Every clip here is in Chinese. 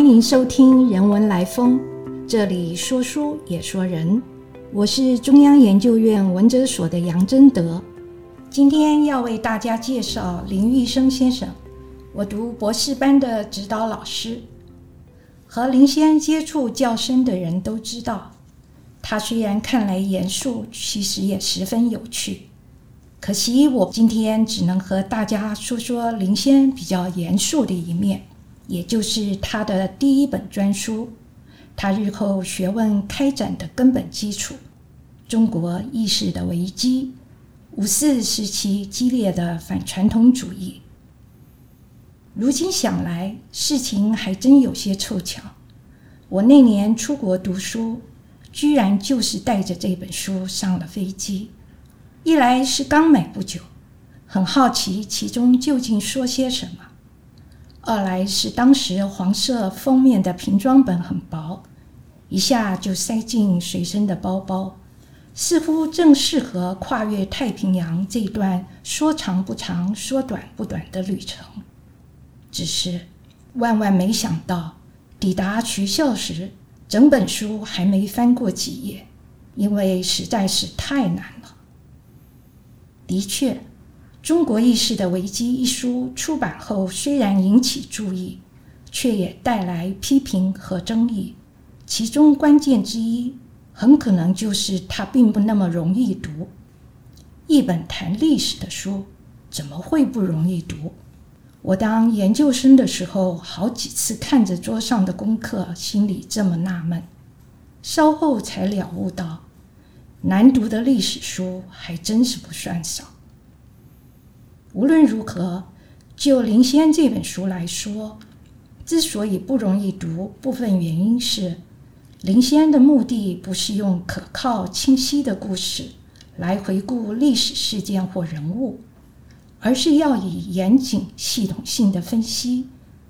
欢迎收听《人文来风》，这里说书也说人。我是中央研究院文哲所的杨真德，今天要为大家介绍林玉生先生，我读博士班的指导老师。和林先接触较深的人都知道，他虽然看来严肃，其实也十分有趣。可惜我今天只能和大家说说林先比较严肃的一面，也就是他的第一本专书，他日后学问开展的根本基础——中国意识的危机，五四时期激烈的反传统主义。如今想来，事情还真有些凑巧。我那年出国读书，居然就是带着这本书上了飞机。一来是刚买不久，很好奇其中究竟说些什么；二来是当时黄色封面的瓶装本很薄，一下就塞进随身的包包，似乎正适合跨越太平洋这段说长不长、说短不短的旅程。只是万万没想到，抵达学校时，整本书还没翻过几页，因为实在是太难了。的确，《中国意识的危机》一书出版后，虽然引起注意，却也带来批评和争议。其中关键之一，很可能就是它并不那么容易读。一本谈历史的书，怎么会不容易读？我当研究生的时候，好几次看着桌上的功课，心里这么纳闷。稍后才了悟到。难读的历史书还真是不算少。无论如何，就林仙这本书来说，之所以不容易读，部分原因是林仙的目的不是用可靠清晰的故事来回顾历史事件或人物，而是要以严谨系统性的分析，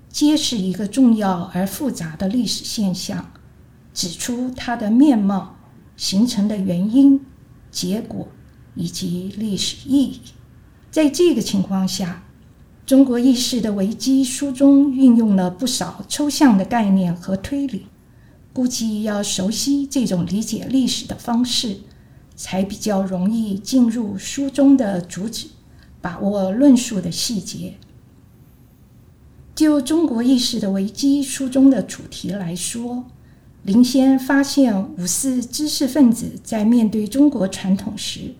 揭示一个重要而复杂的历史现象，指出它的面貌。形成的原因、结果以及历史意义，在这个情况下，《中国意识的危机》书中运用了不少抽象的概念和推理。估计要熟悉这种理解历史的方式，才比较容易进入书中的主旨，把握论述的细节。就《中国意识的危机》书中的主题来说。林先发现，五四知识分子在面对中国传统时，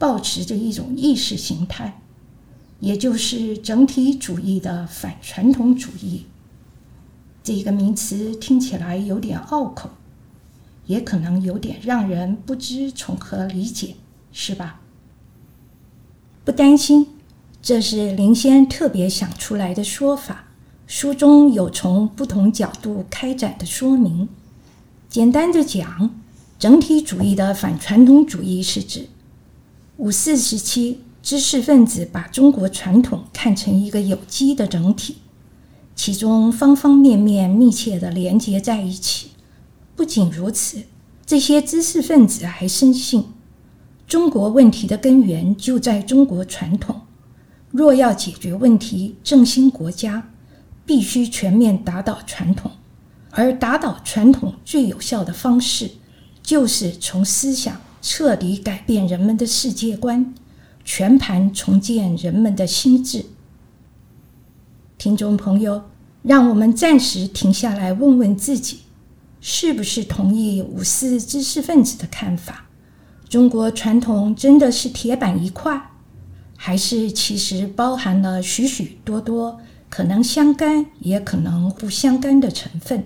保持着一种意识形态，也就是整体主义的反传统主义。这个名词听起来有点拗口，也可能有点让人不知从何理解，是吧？不担心，这是林先特别想出来的说法，书中有从不同角度开展的说明。简单的讲，整体主义的反传统主义是指五四时期知识分子把中国传统看成一个有机的整体，其中方方面面密切的连接在一起。不仅如此，这些知识分子还深信中国问题的根源就在中国传统。若要解决问题、振兴国家，必须全面打倒传统。而打倒传统最有效的方式，就是从思想彻底改变人们的世界观，全盘重建人们的心智。听众朋友，让我们暂时停下来，问问自己，是不是同意五四知识分子的看法？中国传统真的是铁板一块，还是其实包含了许许多多可能相干，也可能不相干的成分？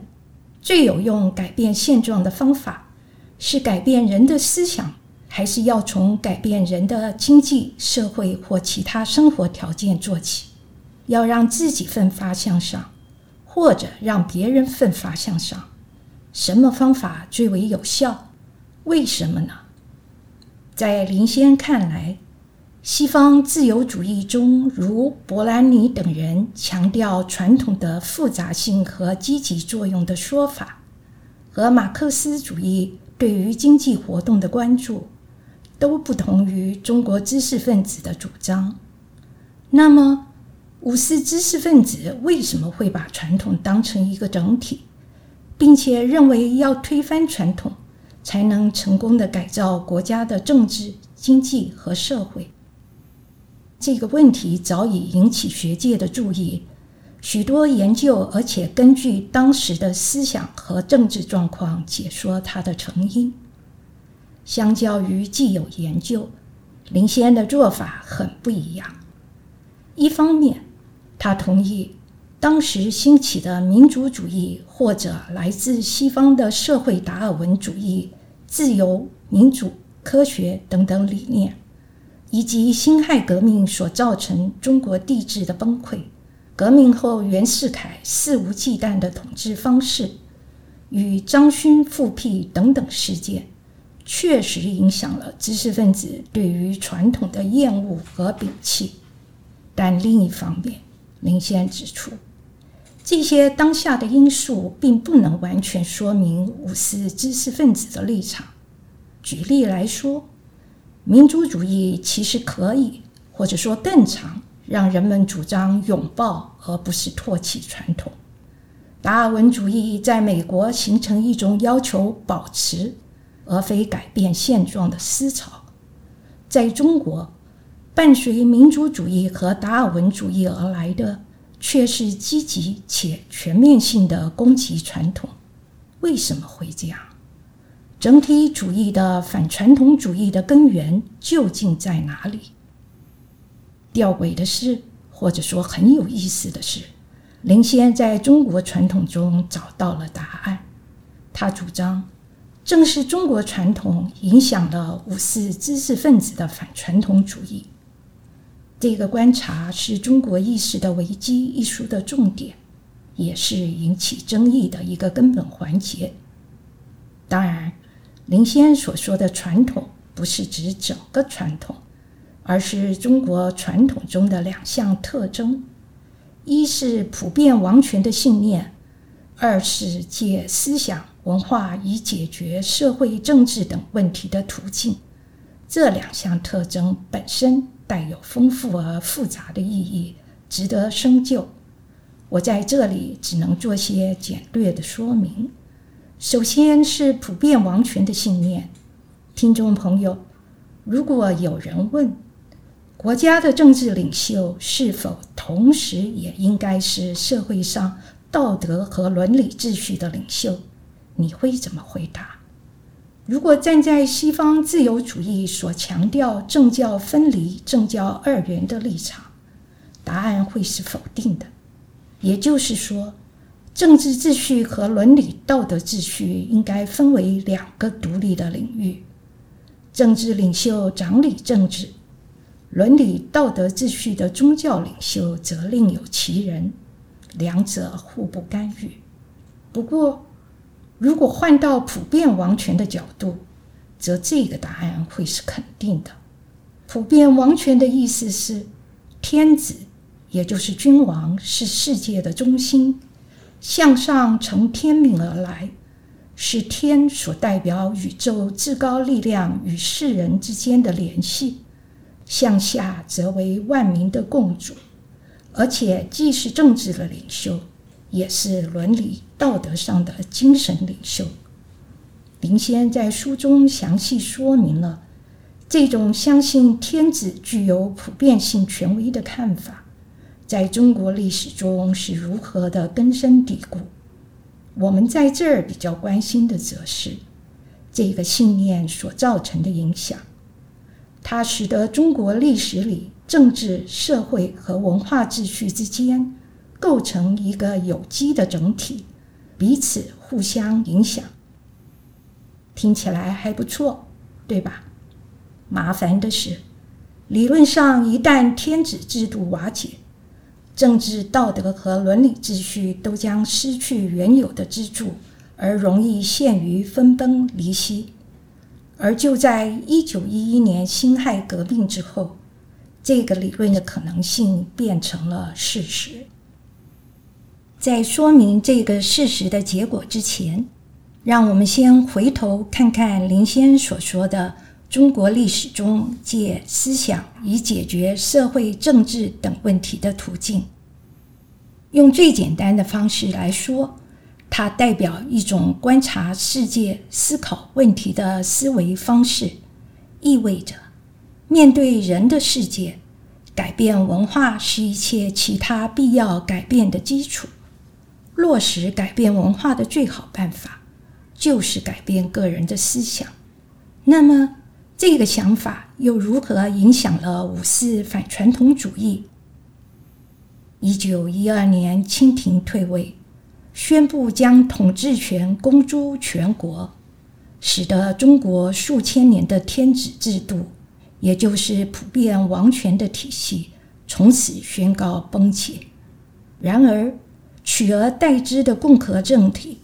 最有用改变现状的方法，是改变人的思想，还是要从改变人的经济社会或其他生活条件做起？要让自己奋发向上，或者让别人奋发向上？什么方法最为有效？为什么呢？在林先看来。西方自由主义中，如博兰尼等人强调传统的复杂性和积极作用的说法，和马克思主义对于经济活动的关注，都不同于中国知识分子的主张。那么，五四知识分子为什么会把传统当成一个整体，并且认为要推翻传统，才能成功的改造国家的政治、经济和社会？这个问题早已引起学界的注意，许多研究，而且根据当时的思想和政治状况解说它的成因。相较于既有研究，林先的做法很不一样。一方面，他同意当时兴起的民族主义，或者来自西方的社会达尔文主义、自由、民主、科学等等理念，以及辛亥革命所造成中国帝制的崩溃，革命后袁世凯肆无忌惮的统治方式，与张勋复辟等等事件，确实影响了知识分子对于传统的厌恶和摒弃。但另一方面，林先指出，这些当下的因素并不能完全说明五四知识分子的立场。举例来说，民族主义其实可以，或者说更常，让人们主张拥抱而不是唾弃传统。达尔文主义在美国形成一种要求保持而非改变现状的思潮，在中国。伴随民族主义和达尔文主义而来的，却是积极且全面性的攻击传统。为什么会这样？整体主义的反传统主义的根源究竟在哪里？吊诡的是，或者说很有意思的是，林先在中国传统中找到了答案。他主张，正是中国传统影响了五四知识分子的反传统主义。这个观察是中国意识的危机一书的重点，也是引起争议的一个根本环节。当然，林先所说的传统不是指整个传统，而是中国传统中的两项特征：一是普遍王权的信念，二是借思想文化以解决社会政治等问题的途径。这两项特征本身。带有丰富而复杂的意义，值得深究。我在这里只能做些简略的说明。首先是普遍王权的信念。听众朋友，如果有人问，国家的政治领袖是否同时也应该是社会上道德和伦理秩序的领袖，你会怎么回答？如果站在西方自由主义所强调政教分离、政教二元的立场，答案会是否定的。也就是说，政治秩序和伦理道德秩序应该分为两个独立的领域。政治领袖掌理政治，伦理道德秩序的宗教领袖则另有其人，两者互不干预。不过，如果换到普遍王权的角度，则这个答案会是肯定的。普遍王权的意思是，天子，也就是君王，是世界的中心，向上承天命而来，是天所代表宇宙至高力量与世人之间的联系；向下则为万民的共主，而且既是政治的领袖。也是伦理道德上的精神领袖。林先在书中详细说明了这种相信天子具有普遍性权威的看法，在中国历史中是如何的根深蒂固。我们在这儿比较关心的，则是这个信念所造成的影响。它使得中国历史里政治、社会和文化秩序之间。构成一个有机的整体，彼此互相影响，听起来还不错，对吧？麻烦的是，理论上一旦天子制度瓦解，政治道德和伦理秩序都将失去原有的支柱，而容易陷于分崩离析。而就在一九一一年辛亥革命之后，这个理论的可能性变成了事实。在说明这个事实的结果之前，让我们先回头看看林先所说的中国历史中借思想以解决社会政治等问题的途径。用最简单的方式来说，它代表一种观察世界、思考问题的思维方式，意味着面对人的世界，改变文化是一切其他必要改变的基础。落实改变文化的最好办法，就是改变个人的思想。那么，这个想法又如何影响了五四反传统主义？一九一二年，清廷退位，宣布将统治权公诸全国，使得中国数千年的天子制度，也就是普遍王权的体系，从此宣告崩解。然而，取而代之的共和政体，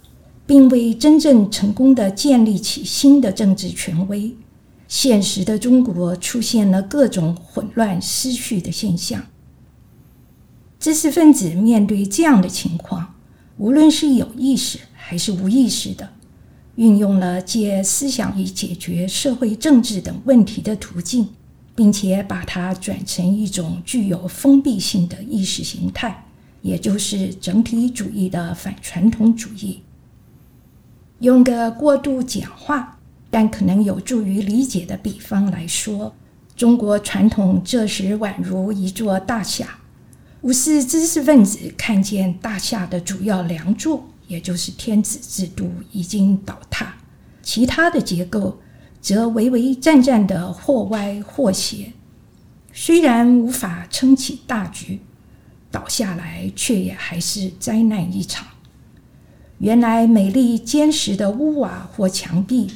并未真正成功的建立起新的政治权威。现实的中国出现了各种混乱失序的现象。知识分子面对这样的情况，无论是有意识还是无意识的，运用了借思想以解决社会政治等问题的途径，并且把它转成一种具有封闭性的意识形态。也就是整体主义的反传统主义。用个过度简化但可能有助于理解的比方来说，中国传统这时宛如一座大厦。五四知识分子看见大厦的主要梁柱，也就是天子制度已经倒塌，其他的结构则微微战战的或歪或斜，虽然无法撑起大局。倒下来，却也还是灾难一场。原来美丽坚实的屋瓦或墙壁，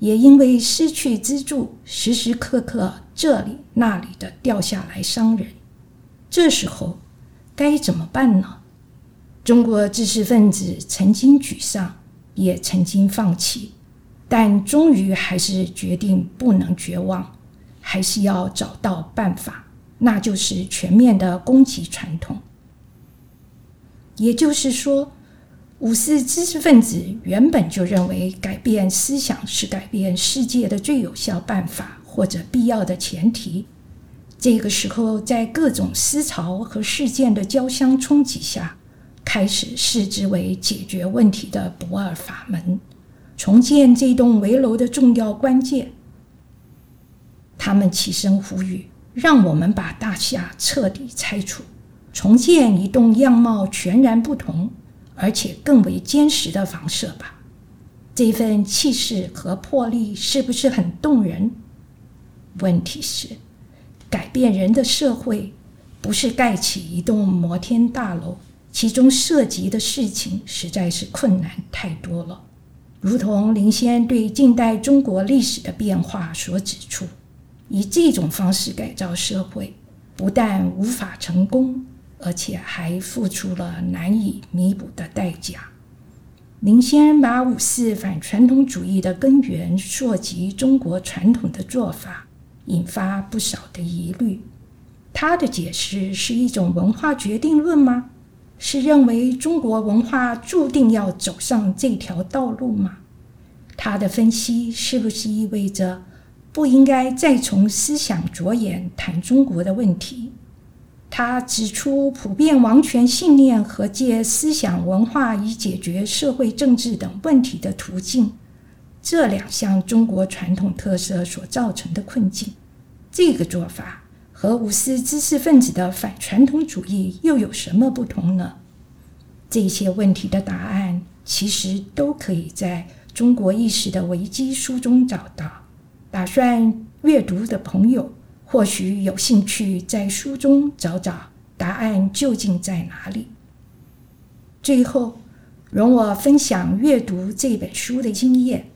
也因为失去支柱，时时刻刻这里那里的掉下来伤人。这时候该怎么办呢？中国知识分子曾经沮丧，也曾经放弃，但终于还是决定不能绝望，还是要找到办法。那就是全面的攻击传统。也就是说，五四知识分子原本就认为改变思想是改变世界的最有效办法或者必要的前提。这个时候，在各种思潮和事件的交相冲击下，开始视之为解决问题的不二法门，重建这栋围楼的重要关键。他们起身呼吁。让我们把大厦彻底拆除，重建一栋样貌全然不同，而且更为坚实的房舍吧。这份气势和魄力是不是很动人？问题是，改变人的社会不是盖起一栋摩天大楼，其中涉及的事情实在是困难太多了。如同林先对近代中国历史的变化所指出。以这种方式改造社会，不但无法成功，而且还付出了难以弥补的代价。林先把五四反传统主义的根源溯及中国传统的做法，引发不少的疑虑。他的解释是一种文化决定论吗？是认为中国文化注定要走上这条道路吗？他的分析是不是意味着？不应该再从思想着眼谈中国的问题。他指出，普遍王权信念和借思想文化以解决社会政治等问题的途径，这两项中国传统特色所造成的困境，这个做法和五四知识分子的反传统主义又有什么不同呢？这些问题的答案，其实都可以在中国意识的危机书中找到。打算阅读的朋友，或许有兴趣在书中找找答案究竟在哪里。最后，容我分享阅读这本书的经验。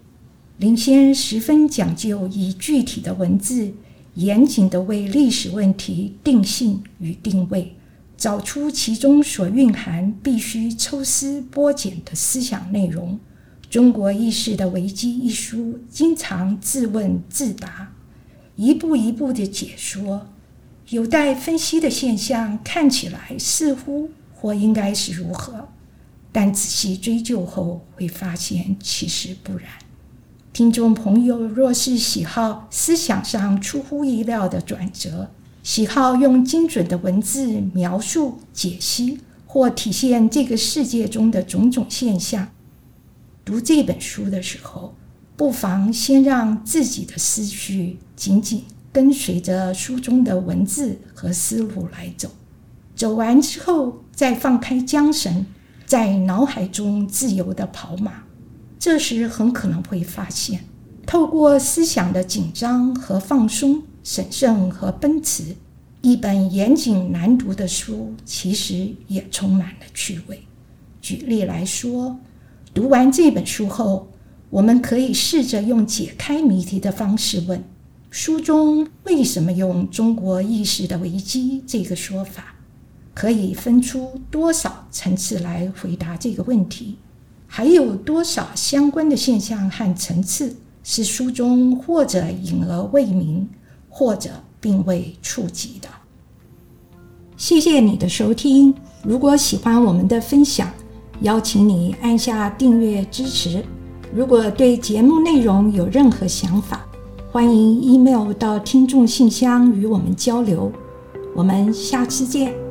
林先十分讲究以具体的文字，严谨地为历史问题定性与定位，找出其中所蕴含必须抽丝剥茧的思想内容。《中国意识的危机》一书经常自问自答，一步一步的解说有待分析的现象，看起来似乎或应该是如何，但仔细追究后会发现其实不然。听众朋友若是喜好思想上出乎意料的转折，喜好用精准的文字描述解析或体现这个世界中的种种现象。读这本书的时候，不妨先让自己的思绪紧紧跟随着书中的文字和思路来走。走完之后，再放开缰绳，在脑海中自由的跑马。这时很可能会发现，透过思想的紧张和放松、审慎和奔驰，一本严谨难读的书，其实也充满了趣味。举例来说，读完这本书后，我们可以试着用解开谜题的方式问：书中为什么用“中国意识的危机”这个说法？可以分出多少层次来回答这个问题？还有多少相关的现象和层次是书中或者隐而未明，或者并未触及的？谢谢你的收听。如果喜欢我们的分享，邀请你按下订阅支持。如果对节目内容有任何想法，欢迎 email 到听众信箱与我们交流。我们下次见。